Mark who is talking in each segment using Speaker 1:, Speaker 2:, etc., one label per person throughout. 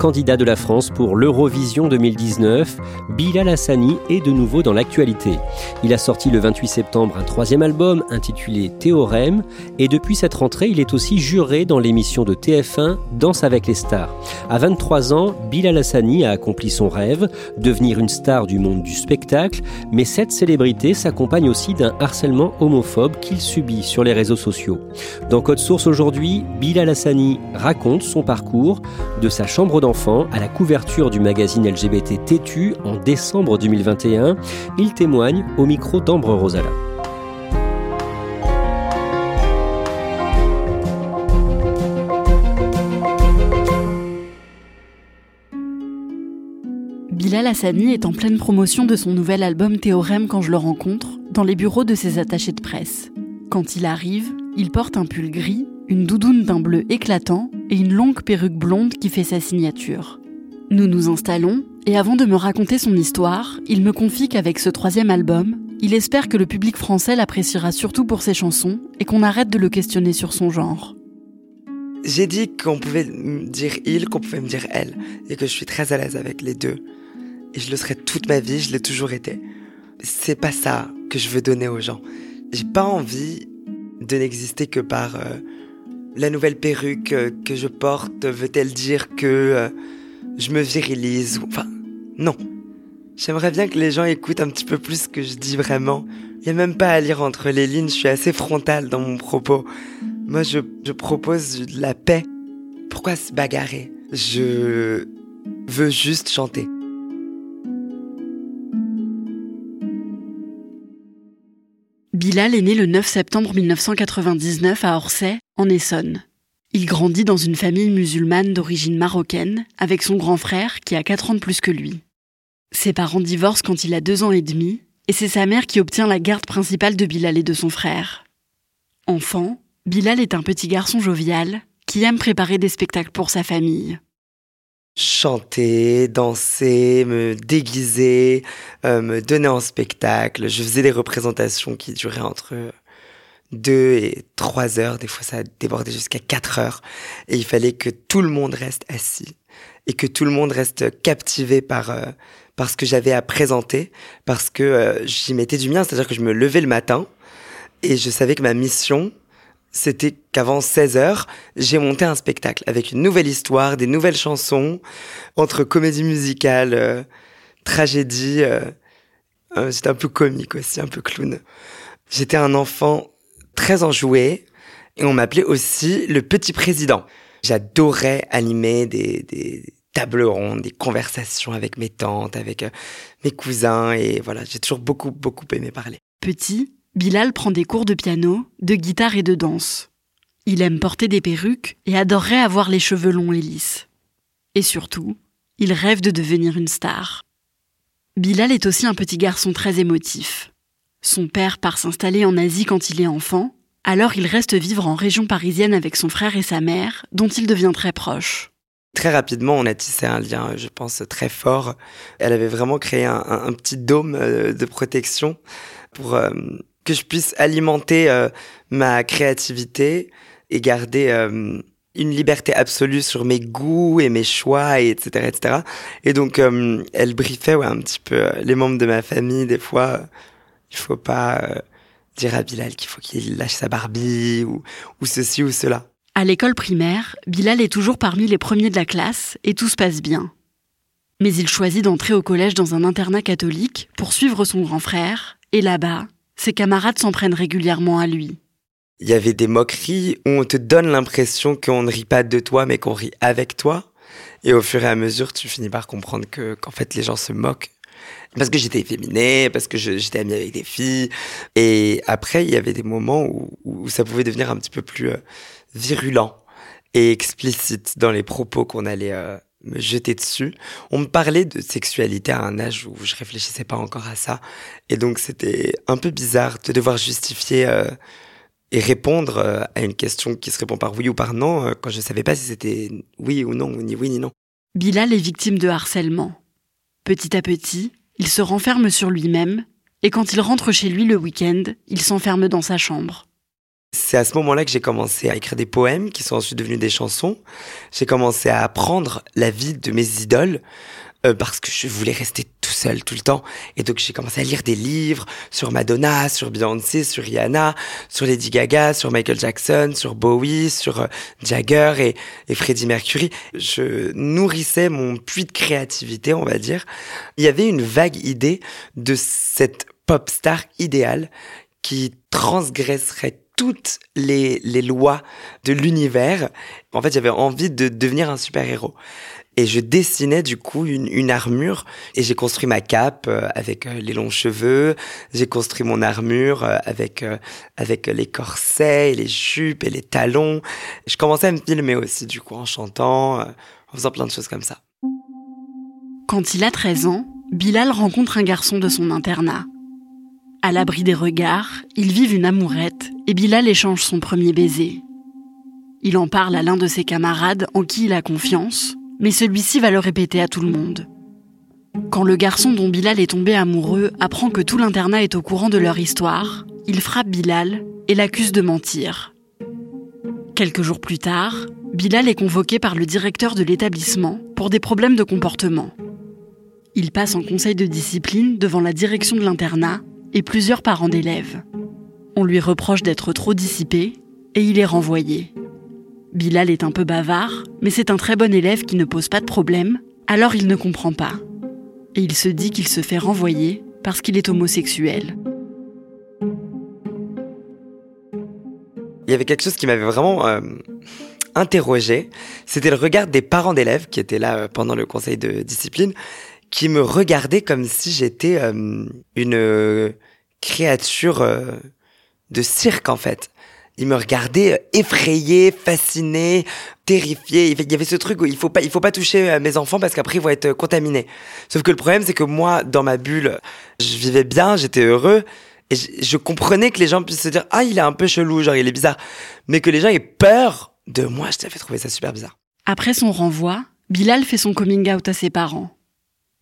Speaker 1: Candidat de la France pour l'Eurovision 2019, Bilal Hassani est de nouveau dans l'actualité. Il a sorti le 28 septembre un troisième album intitulé Théorème et depuis cette rentrée, il est aussi juré dans l'émission de TF1 Danse avec les stars. À 23 ans, Bilal Hassani a accompli son rêve, devenir une star du monde du spectacle, mais cette célébrité s'accompagne aussi d'un harcèlement homophobe qu'il subit sur les réseaux sociaux. Dans Code Source aujourd'hui, Bilal Hassani raconte son parcours de sa chambre d'enfant à la couverture du magazine LGBT Tétu en décembre 2021. Il témoigne au micro d'Ambre Rosala.
Speaker 2: Bilal Hassani est en pleine promotion de son nouvel album Théorème quand je le rencontre, dans les bureaux de ses attachés de presse. Quand il arrive, il porte un pull gris, une doudoune d'un bleu éclatant et une longue perruque blonde qui fait sa signature. Nous nous installons, et avant de me raconter son histoire, il me confie qu'avec ce troisième album, il espère que le public français l'appréciera surtout pour ses chansons et qu'on arrête de le questionner sur son genre.
Speaker 3: J'ai dit qu'on pouvait me dire il, qu'on pouvait me dire elle, et que je suis très à l'aise avec les deux. Et je le serai toute ma vie, je l'ai toujours été. C'est pas ça que je veux donner aux gens. J'ai pas envie de n'exister que par euh, la nouvelle perruque euh, que je porte veut-elle dire que euh, je me virilise Enfin, non. J'aimerais bien que les gens écoutent un petit peu plus ce que je dis vraiment. Il n'y a même pas à lire entre les lignes, je suis assez frontal dans mon propos. Moi, je, je propose de la paix. Pourquoi se bagarrer? Je veux juste chanter.
Speaker 2: Bilal est né le 9 septembre 1999 à Orsay, en Essonne. Il grandit dans une famille musulmane d'origine marocaine, avec son grand frère qui a 4 ans de plus que lui. Ses parents divorcent quand il a 2 ans et demi, et c'est sa mère qui obtient la garde principale de Bilal et de son frère. Enfant, Bilal est un petit garçon jovial qui aime préparer des spectacles pour sa famille
Speaker 3: chanter, danser, me déguiser, euh, me donner en spectacle. Je faisais des représentations qui duraient entre deux et trois heures. Des fois, ça a débordé jusqu'à quatre heures. Et il fallait que tout le monde reste assis et que tout le monde reste captivé par, euh, par ce que j'avais à présenter parce que euh, j'y mettais du mien. C'est-à-dire que je me levais le matin et je savais que ma mission, c'était qu'avant 16 heures, j'ai monté un spectacle avec une nouvelle histoire, des nouvelles chansons, entre comédie musicale, euh, tragédie. C'était un peu comique aussi, un peu clown. J'étais un enfant très enjoué et on m'appelait aussi le petit président. J'adorais animer des, des tables rondes, des conversations avec mes tantes, avec mes cousins et voilà, j'ai toujours beaucoup, beaucoup aimé parler.
Speaker 2: Petit, Bilal prend des cours de piano, de guitare et de danse. Il aime porter des perruques et adorerait avoir les cheveux longs et lisses. Et surtout, il rêve de devenir une star. Bilal est aussi un petit garçon très émotif. Son père part s'installer en Asie quand il est enfant, alors il reste vivre en région parisienne avec son frère et sa mère, dont il devient très proche.
Speaker 3: Très rapidement, on a tissé un lien, je pense, très fort. Elle avait vraiment créé un, petit dôme euh, de protection pour euh, que je puisse alimenter euh, ma créativité et garder une liberté absolue sur mes goûts et mes choix, et etc., etc. Et donc, elle briefait un petit peu les membres de ma famille. Des fois, il faut pas euh, dire à Bilal qu'il faut qu'il lâche sa Barbie ou, ou ceci ou cela.
Speaker 2: À l'école primaire, Bilal est toujours parmi les premiers de la classe et tout se passe bien. Mais il choisit d'entrer au collège dans un internat catholique pour suivre son grand frère, et là-bas, ses camarades s'en prennent régulièrement à lui
Speaker 3: il y avait des moqueries où on te donne l'impression qu'on ne rit pas de toi, mais qu'on rit avec toi. Et au fur et à mesure, tu finis par comprendre que qu'en fait les gens se moquent parce que j'étais efféminée, parce que j'étais amie avec des filles. Et après, il y avait des moments où, ça pouvait devenir un petit peu plus euh, virulent et explicite dans les propos qu'on allait euh, me jeter dessus. On me parlait de sexualité à un âge où je réfléchissais pas encore à ça. Et donc, c'était un peu bizarre de devoir justifier euh, et répondre à une question qui se répond par oui ou par non quand je savais pas si c'était oui ou non, ni oui ni non.
Speaker 2: Bilal est victime de harcèlement. Petit à petit, il se renferme sur lui-même et quand il rentre chez lui le week-end, il s'enferme dans sa chambre.
Speaker 3: C'est à ce moment-là que j'ai commencé à écrire des poèmes qui sont ensuite devenus des chansons. J'ai commencé à apprendre la vie de mes idoles. Euh, parce que je voulais rester tout seul tout le temps. Et donc j'ai commencé à lire des livres sur Madonna, sur Beyoncé, sur Rihanna, sur Lady Gaga, sur Michael Jackson, sur Bowie, sur euh, Jagger et, et Freddie Mercury. Je nourrissais mon puits de créativité, on va dire. Il y avait une vague idée de cette pop star idéale qui transgresserait toutes les, les lois de l'univers. En fait, j'avais envie de devenir un super-héros. Et je dessinais du coup une, armure et j'ai construit ma cape euh, avec euh, les longs cheveux. J'ai construit mon armure euh, avec avec les corsets et les jupes et les talons. Je commençais à me filmer aussi du coup en chantant, en faisant plein de choses comme ça.
Speaker 2: Quand il a 13 ans, Bilal rencontre un garçon de son internat. À l'abri des regards, ils vivent une amourette et Bilal échange son premier baiser. Il en parle à l'un de ses camarades en qui il a confiance, mais celui-ci va le répéter à tout le monde. Quand le garçon dont Bilal est tombé amoureux apprend que tout l'internat est au courant de leur histoire, il frappe Bilal et l'accuse de mentir. Quelques jours plus tard, Bilal est convoqué par le directeur de l'établissement pour des problèmes de comportement. Il passe en conseil de discipline devant la direction de l'internat et plusieurs parents d'élèves. On lui reproche d'être trop dissipé et il est renvoyé. Bilal est un peu bavard, mais c'est un très bon élève qui ne pose pas de problème, alors il ne comprend pas. Et il se dit qu'il se fait renvoyer parce qu'il est homosexuel.
Speaker 3: Il y avait quelque chose qui m'avait vraiment euh, interrogé, c'était le regard des parents d'élèves qui étaient là euh, pendant le conseil de discipline, qui me regardaient comme si j'étais euh, une créature de cirque en fait il me regardait euh, effrayé, fasciné, terrifié. Il y avait ce truc où il faut pas, il faut pas toucher euh, mes enfants parce qu'après ils vont être euh, contaminés. Sauf que le problème, c'est que moi, dans ma bulle, je vivais bien, j'étais heureux. Et je, comprenais que les gens puissent se dire, ah, il est un peu chelou, genre il est bizarre. Mais que les gens aient peur de moi, je t'avais trouvé ça super bizarre.
Speaker 2: Après son renvoi, Bilal fait son coming out à ses parents.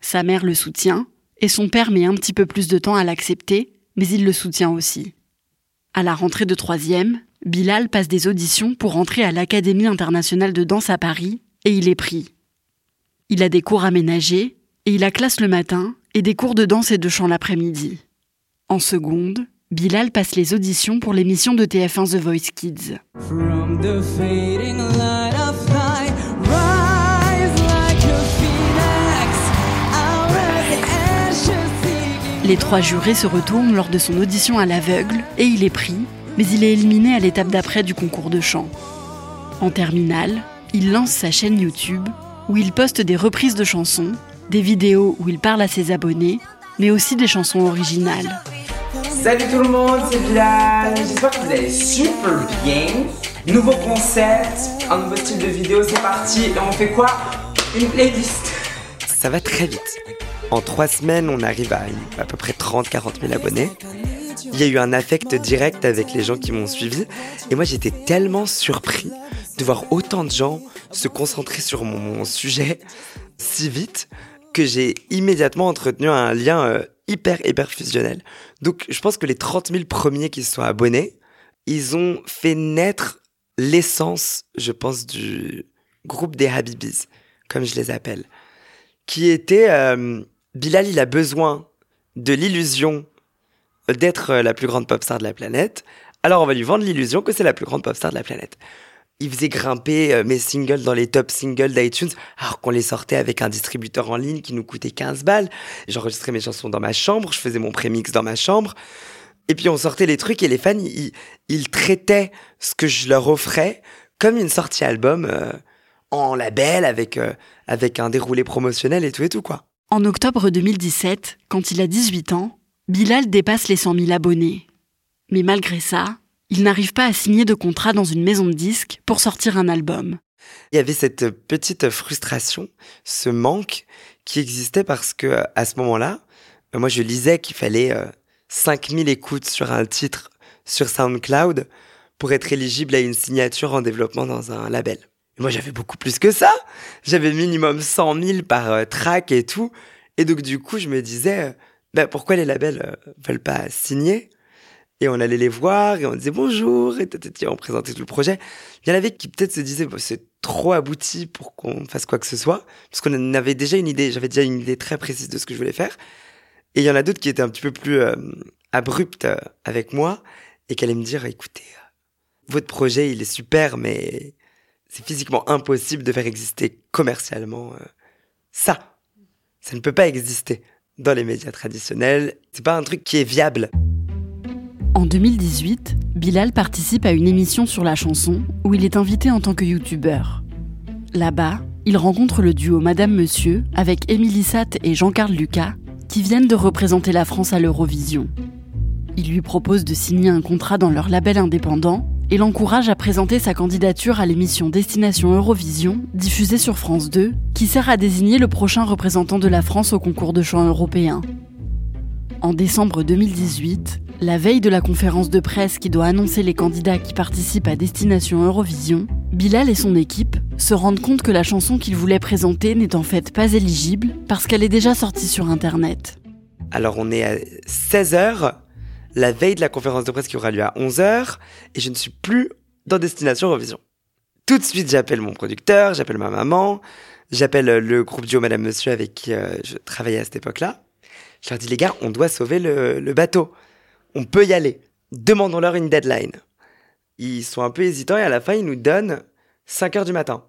Speaker 2: Sa mère le soutient, et son père met un petit peu plus de temps à l'accepter, mais il le soutient aussi. À la rentrée de troisième, Bilal passe des auditions pour entrer à l'Académie internationale de danse à Paris et il est pris. Il a des cours aménagés et il a classe le matin et des cours de danse et de chant l'après-midi. En seconde, Bilal passe les auditions pour l'émission de TF1 The Voice Kids. Les trois jurés se retournent lors de son audition à l'aveugle et il est pris, mais il est éliminé à l'étape d'après du concours de chant. En terminale, il lance sa chaîne YouTube où il poste des reprises de chansons, des vidéos où il parle à ses abonnés, mais aussi des chansons originales.
Speaker 4: Salut tout le monde, c'est Bilal. J'espère que vous allez super bien. Nouveau concept, un nouveau style de vidéo, c'est parti. Et on fait quoi? Une playlist.
Speaker 3: Ça va très vite. En trois semaines, on arrive à à peu près 30-40 000 abonnés. Il y a eu un affect direct avec les gens qui m'ont suivi. Et moi, j'étais tellement surpris de voir autant de gens se concentrer sur mon, sujet si vite que j'ai immédiatement entretenu un lien euh, hyper, hyper fusionnel. Donc, je pense que les 30 000 premiers qui se sont abonnés, ils ont fait naître l'essence, je pense, du groupe des Habibis, comme je les appelle, qui était euh, Bilal, il a besoin de l'illusion d'être la plus grande pop star de la planète, alors on va lui vendre l'illusion que c'est la plus grande pop star de la planète. Il faisait grimper euh, mes singles dans les top singles d'iTunes, alors qu'on les sortait avec un distributeur en ligne qui nous coûtait 15 balles. J'enregistrais mes chansons dans ma chambre, je faisais mon prémix dans ma chambre. Et puis on sortait les trucs et les fans, ils, traitaient ce que je leur offrais comme une sortie album euh, en label avec, euh, avec un déroulé promotionnel et tout et tout quoi.
Speaker 2: En octobre 2017, quand il a 18 ans, Bilal dépasse les 100 000 abonnés. Mais malgré ça, il n'arrive pas à signer de contrat dans une maison de disques pour sortir un album.
Speaker 3: Il y avait cette petite frustration, ce manque qui existait parce que à ce moment-là, moi je lisais qu'il fallait 5000 écoutes sur un titre sur SoundCloud pour être éligible à une signature en développement dans un label. moi, j'avais beaucoup plus que ça. J'avais minimum 100 000 par euh, track et tout. Et donc, du coup, je me disais, bah, pourquoi les labels euh, veulent pas signer? Et on allait les voir et on disait bonjour et, on présentait tout le projet. Il y en avait qui peut-être se disaient, c'est trop abouti pour qu'on fasse quoi que ce soit. Parce qu'on avait déjà une idée, j'avais déjà une idée très précise de ce que je voulais faire. Et il y en a d'autres qui étaient un petit peu plus euh, abruptes euh, avec moi et qui allaient me dire, écoutez, euh, votre projet, il est super, mais c'est physiquement impossible de faire exister commercialement ça. Ça ne peut pas exister dans les médias traditionnels. C'est pas un truc qui est viable.
Speaker 2: En 2018, Bilal participe à une émission sur la chanson où il est invité en tant que youtubeur. Là-bas, il rencontre le duo Madame Monsieur avec Émilie Satt et Jean-Carl Lucas qui viennent de représenter la France à l'Eurovision. Il lui propose de signer un contrat dans leur label indépendant et l'encourage à présenter sa candidature à l'émission Destination Eurovision, diffusée sur France 2, qui sert à désigner le prochain représentant de la France au concours de chant européen. En décembre 2018, la veille de la conférence de presse qui doit annoncer les candidats qui participent à Destination Eurovision, Bilal et son équipe se rendent compte que la chanson qu'ils voulaient présenter n'est en fait pas éligible parce qu'elle est déjà sortie sur Internet.
Speaker 3: Alors on est à 16h, la veille de la conférence de presse qui aura lieu à 11h, et je ne suis plus dans Destination Eurovision. Tout de suite, j'appelle mon producteur, j'appelle ma maman, j'appelle le groupe duo Madame Monsieur avec qui euh, je travaillais à cette époque-là. Je leur dis, les gars, on doit sauver le, bateau. On peut y aller. Demandons-leur une deadline ils sont un peu hésitants et à la fin, ils nous donnent 5 heures du matin.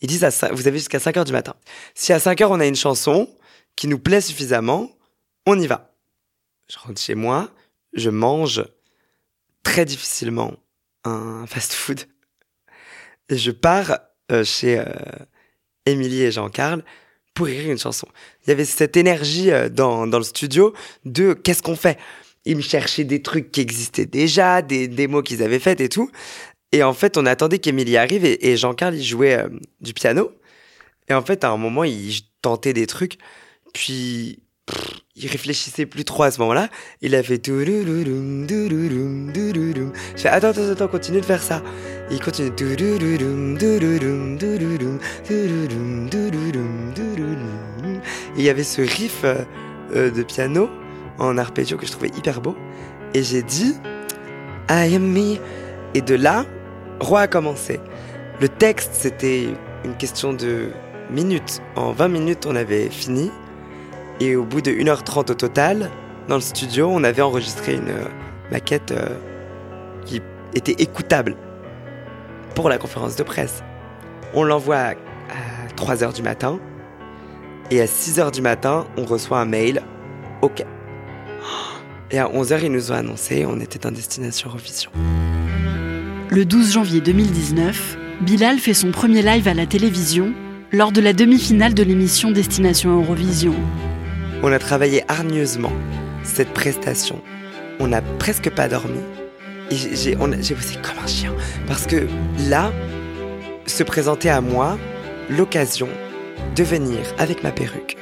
Speaker 3: Ils disent, vous avez jusqu'à 5 heures du matin. Si à 5 heures, on a une chanson qui nous plaît suffisamment, on y va. Je rentre chez moi, je mange très difficilement un fast-food. Je pars euh, chez euh, Émilie et Jean-Carl pour écrire une chanson. Il y avait cette énergie euh, dans, dans le studio de qu'est-ce qu'on fait? Ils me cherchaient des trucs qui existaient déjà, des démos qu'ils avaient faites et tout. Et en fait, on attendait qu'Emilie arrive et, Jean-Carl, il jouait euh, du piano. Et en fait, à un moment, il tentait des trucs. Puis, il réfléchissait plus trop à ce moment-là. Il a fait. Je fais attends, attends, attends, continue de faire ça. Et il continue. Et il y avait ce riff euh, de piano en arpeggio que je trouvais hyper beau. Et j'ai dit I am me. Et de là, Roi a commencé. Le texte, c'était une question de minutes. En 20 minutes, on avait fini. Et au bout de 1h30 au total, dans le studio, on avait enregistré une euh, maquette euh, était écoutable pour la conférence de presse. On l'envoie à 3h du matin. Et à 6h du matin, on reçoit un mail. OK, et à 11h, ils nous ont annoncé, on était en destination Eurovision.
Speaker 2: Le 12 janvier 2019, Bilal fait son premier live à la télévision lors de la demi-finale de l'émission Destination Eurovision.
Speaker 3: On a travaillé hargneusement cette prestation. On n'a presque pas dormi. Et j'ai bossé comme un chien. Parce que là, se présentait à moi l'occasion de venir avec ma perruque.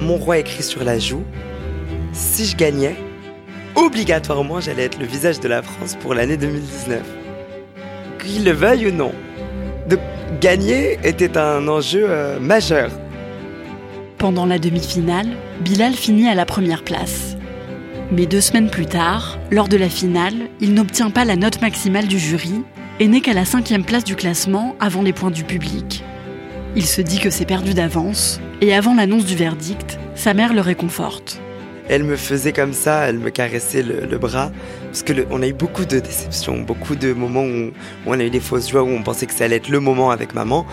Speaker 3: Mon roi écrit sur la joue. Si je gagnais, obligatoirement j'allais être le visage de la France pour l'année 2019. Qu'il le veuille ou non. De gagner était un enjeu euh, majeur.
Speaker 2: Pendant la demi-finale, Bilal finit à la première place. Mais deux semaines plus tard, lors de la finale, il n'obtient pas la note maximale du jury et n'est qu'à la cinquième place du classement avant les points du public. Il se dit que c'est perdu d'avance, et avant l'annonce du verdict, sa mère le réconforte.
Speaker 3: Elle me faisait comme ça, elle me caressait le, bras, parce que on a eu beaucoup de déceptions, beaucoup de moments où, on a eu des fausses joies, où on pensait que ça allait être le moment avec maman,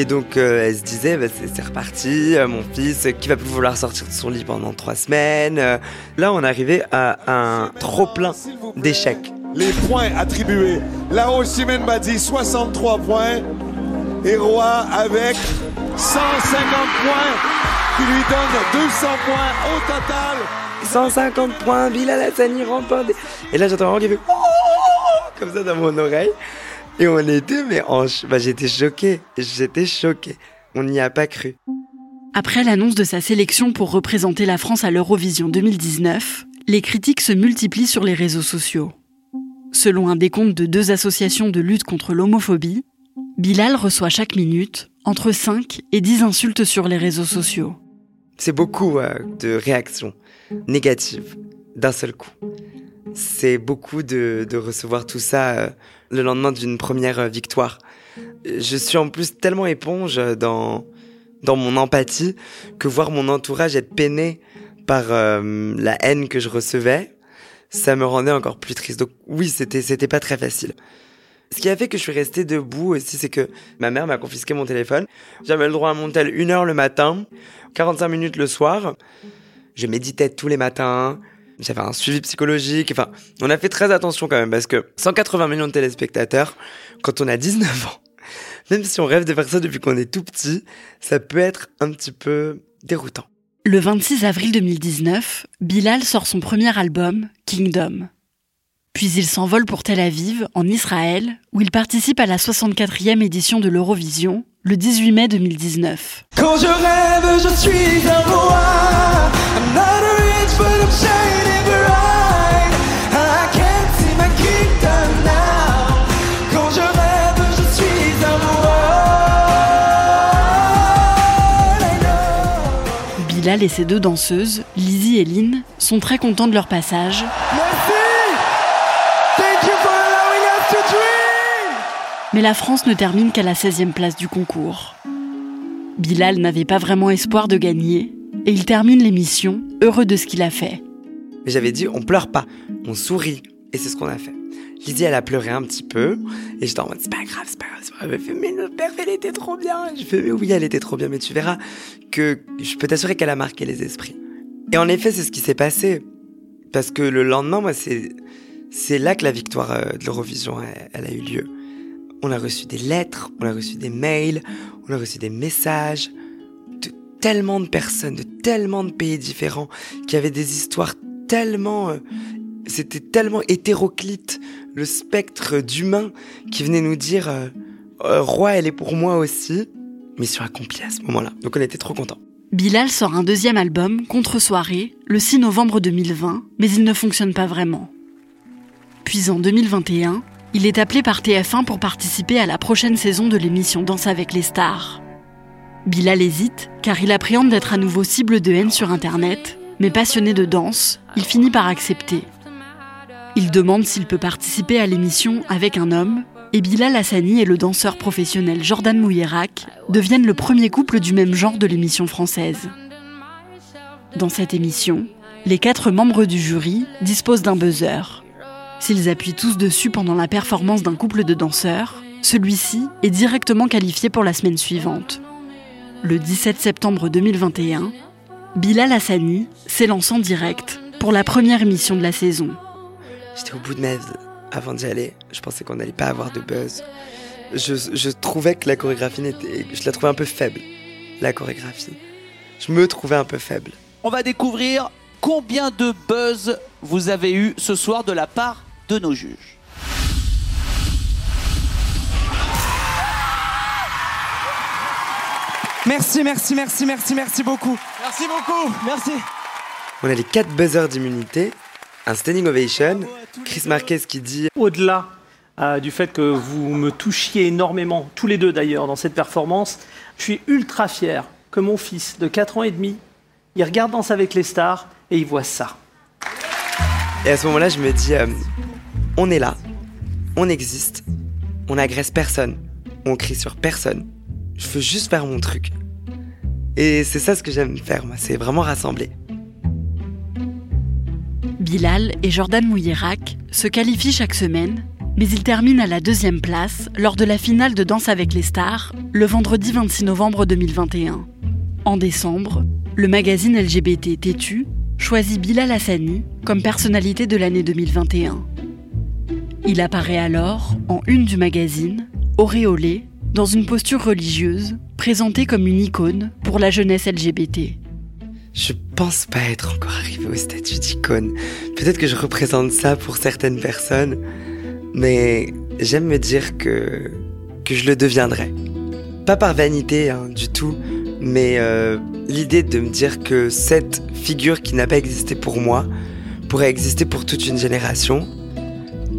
Speaker 3: et donc euh, elle se disait, bah, c'est reparti, euh, mon fils qui va plus vouloir sortir de son lit pendant trois semaines. Euh. Là, on arrivait à un trop plein d'échecs.
Speaker 5: Les points attribués. La Simène m'a dit 63 points et Roi avec 150 points qui lui donne 200 points au total.
Speaker 3: 150 points, Bilal Hassani remporte. Et là j'entends un qui fait oh! comme ça dans mon oreille. Et on était, mais en... bah, j'étais choqué. J'étais choqué. On n'y a pas cru.
Speaker 2: Après l'annonce de sa sélection pour représenter la France à l'Eurovision 2019, les critiques se multiplient sur les réseaux sociaux. Selon un décompte de deux associations de lutte contre l'homophobie, Bilal reçoit chaque minute entre 5 et 10 insultes sur les réseaux sociaux.
Speaker 3: C'est beaucoup euh, de réactions négatives d'un seul coup. C'est beaucoup de, recevoir tout ça euh, le lendemain d'une première euh, victoire. Je suis en plus tellement éponge dans, dans mon empathie que voir mon entourage être peiné par la haine que je recevais, ça me rendait encore plus triste. Donc oui, c'était c'était pas très facile. Ce qui a fait que je suis resté debout aussi, c'est que ma mère m'a confisqué mon téléphone. J'avais le droit à mon tel une heure le matin, 45 minutes le soir. Je méditais tous les matins. J'avais un suivi psychologique. Enfin, on a fait très attention quand même parce que 180 millions de téléspectateurs, quand on a 19 ans, même si on rêve de faire ça depuis qu'on est tout petit, ça peut être un petit peu déroutant.
Speaker 2: Le 26 avril 2019, Bilal sort son premier album, Kingdom. Puis il s'envole pour Tel Aviv, en Israël, où il participe à la 64e édition de l'Eurovision, le 18 mai 2019. Quand je rêve, je suis un roi. I'm not rich, but I'm Bilal et ses deux danseuses, Lizzie et Lynn, sont très contents de leur passage. Mais la France ne termine qu'à la 16e place du concours. Bilal n'avait pas vraiment espoir de gagner, et il termine l'émission heureux de ce qu'il a fait.
Speaker 3: Mais j'avais dit, on pleure pas, on sourit, et c'est ce qu'on a fait. Lydie, elle a pleuré un petit peu, et j'étais en mode, c'est pas grave, c'est pas grave, c'est pas fait, mais notre père, elle était trop bien. Je fais, mais oui, elle était trop bien, mais tu verras que je peux t'assurer qu'elle a marqué les esprits. Et en effet, c'est ce qui s'est passé. Parce que le lendemain, moi, c'est, c'est là que la victoire euh, de l'Eurovision, elle, a eu lieu. On a reçu des lettres, on a reçu des mails, on a reçu des messages de tellement de personnes, de tellement de pays différents, qui avaient des histoires tellement... Euh, c'était tellement hétéroclite, le spectre d'humains qui venait nous dire euh, Roi, elle est pour moi aussi ». Mission accomplie à ce moment-là. Donc on était trop contents.
Speaker 2: Bilal sort un deuxième album, Contre-soirée, le 6 novembre 2020, mais il ne fonctionne pas vraiment. Puis en 2021, il est appelé par TF1 pour participer à la prochaine saison de l'émission Danse avec les stars. Bilal hésite, car il appréhende d'être à nouveau cible de haine sur Internet, mais passionné de danse, il finit par accepter. Il demande s'il peut participer à l'émission avec un homme, et Bilal Hassani et le danseur professionnel Jordan Mouyerak deviennent le premier couple du même genre de l'émission française. Dans cette émission, les quatre membres du jury disposent d'un buzzer. S'ils appuient tous dessus pendant la performance d'un couple de danseurs, celui-ci est directement qualifié pour la semaine suivante. Le 17 septembre 2021, Bilal Hassani s'élance en direct pour la première émission de la saison.
Speaker 3: J'étais au bout de ma vie avant d'y aller. Je pensais qu'on n'allait pas avoir de buzz. Je, je, trouvais que la chorégraphie n'était. Je la trouvais un peu faible, la chorégraphie. Je me trouvais un peu faible.
Speaker 6: On va découvrir combien de buzz vous avez eu ce soir de la part de nos juges.
Speaker 4: Merci, merci, merci, merci, merci beaucoup.
Speaker 6: Merci beaucoup, merci.
Speaker 3: On a les 4 buzzers d'immunité, un standing ovation, Chris Marquez qui dit
Speaker 7: Au-delà euh, du fait que vous me touchiez énormément, tous les deux d'ailleurs, dans cette performance, je suis ultra fier que mon fils de 4 ans et demi, il regarde Danse avec les stars et il voit ça.
Speaker 3: Et à ce moment-là, je me dis, euh, on est là, on existe, on n'agresse personne, on crie sur personne. Je veux juste faire mon truc. Et c'est ça ce que j'aime faire, moi, c'est vraiment rassembler.
Speaker 2: Bilal et Jordan Mouillerac se qualifient chaque semaine, mais ils terminent à la deuxième place lors de la finale de Danse avec les stars, le vendredi 26 novembre 2021. En décembre, le magazine LGBT Tétu choisit Bilal Hassani comme personnalité de l'année 2021. Il apparaît alors en une du magazine, auréolé, dans une posture religieuse, présenté comme une icône pour la jeunesse LGBT.
Speaker 3: Je pense pas être encore arrivé au statut d'icône. Peut-être que je représente ça pour certaines personnes, mais j'aime me dire que, je le deviendrai. Pas par vanité hein, du tout, mais euh, l'idée de me dire que cette figure qui n'a pas existé pour moi pourrait exister pour toute une génération.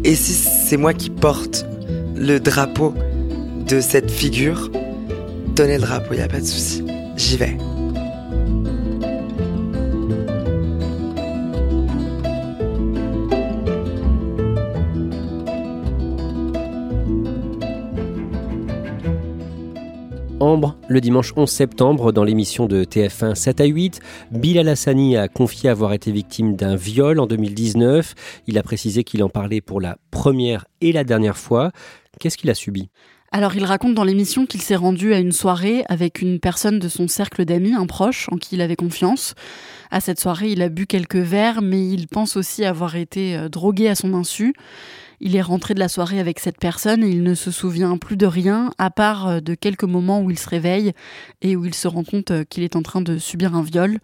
Speaker 3: Et si c'est moi qui porte le drapeau de cette figure, donnez le drapeau, il a pas de souci. J'y vais.
Speaker 1: Le dimanche 11 septembre, dans l'émission de TF1 7 à 8, Bilal Hassani a confié avoir été victime d'un viol en 2019. Il a précisé qu'il en parlait pour la première et la dernière fois. Qu'est-ce qu'il a subi?
Speaker 2: Alors il raconte dans l'émission qu'il s'est rendu à une soirée avec une personne de son cercle d'amis, un proche en qui il avait confiance. À cette soirée, il a bu quelques verres, mais il pense aussi avoir été euh, drogué à son insu. Il est rentré de la soirée avec cette personne et il ne se souvient plus de rien, à part euh, de quelques moments où il se réveille et où il se rend compte euh, qu'il est en train de subir un viol.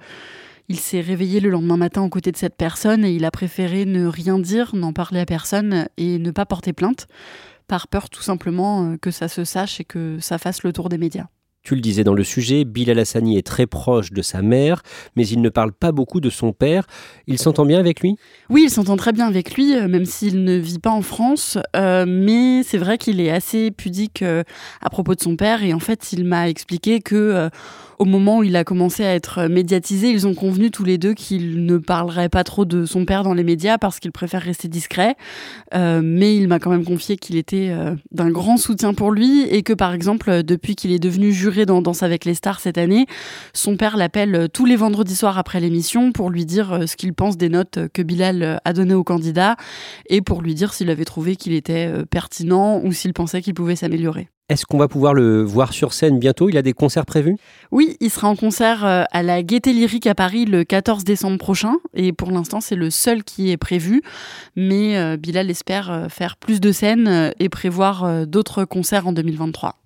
Speaker 2: Il s'est réveillé le lendemain matin aux côtés de cette personne et il a préféré ne rien dire, n'en parler à personne et ne pas porter plainte par peur tout simplement euh, que ça se sache et que ça fasse le tour des médias.
Speaker 1: Tu le disais dans le sujet, Bilal Hassani est très proche de sa mère, mais il ne parle pas beaucoup de son père. Il s'entend bien avec lui?
Speaker 2: Oui, il s'entend très bien avec lui, euh, même s'il ne vit pas en France. Euh, mais c'est vrai qu'il est assez pudique à propos de son père. Et en fait, il m'a expliqué que au moment où il a commencé à être médiatisé, ils ont convenu tous les deux qu'il ne parlerait pas trop de son père dans les médias parce qu'il préfère rester discret. Euh, mais il m'a quand même confié qu'il était euh, d'un grand soutien pour lui et que par exemple, depuis qu'il est devenu juré dans Danse avec les stars cette année, son père l'appelle tous les vendredis soirs après l'émission pour lui dire euh, ce qu'il pense des notes que Bilal a données au candidat et pour lui dire s'il avait trouvé qu'il était pertinent ou s'il pensait qu'il pouvait s'améliorer.
Speaker 1: Est-ce qu'on va pouvoir le voir sur scène bientôt? Il a des concerts prévus?
Speaker 2: Oui, il sera en concert euh, à la Gaieté Lyrique à Paris le 14 décembre prochain. Et pour l'instant, c'est le seul qui est prévu. Mais euh, Bilal espère euh, faire plus de scènes et prévoir d'autres concerts en 2023.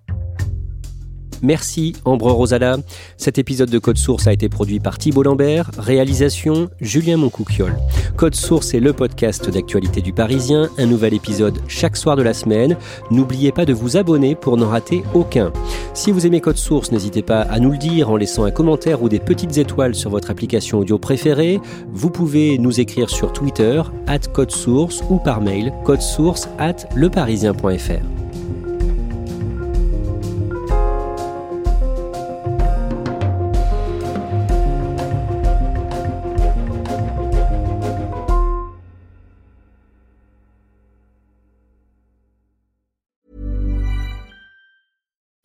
Speaker 1: Merci Ambre Rosala. Cet épisode de Code Source a été produit par Thibault Lambert, réalisation Julien Moncouquiole. Code Source est le podcast d'actualité du Parisien, un nouvel épisode chaque soir de la semaine. N'oubliez pas de vous abonner pour n'en rater aucun. Si vous aimez Code Source, n'hésitez pas à nous le dire en laissant un commentaire ou des petites étoiles sur votre application audio préférée. Vous pouvez nous écrire sur Twitter, at Code Source ou par mail, codesource at leparisien.fr.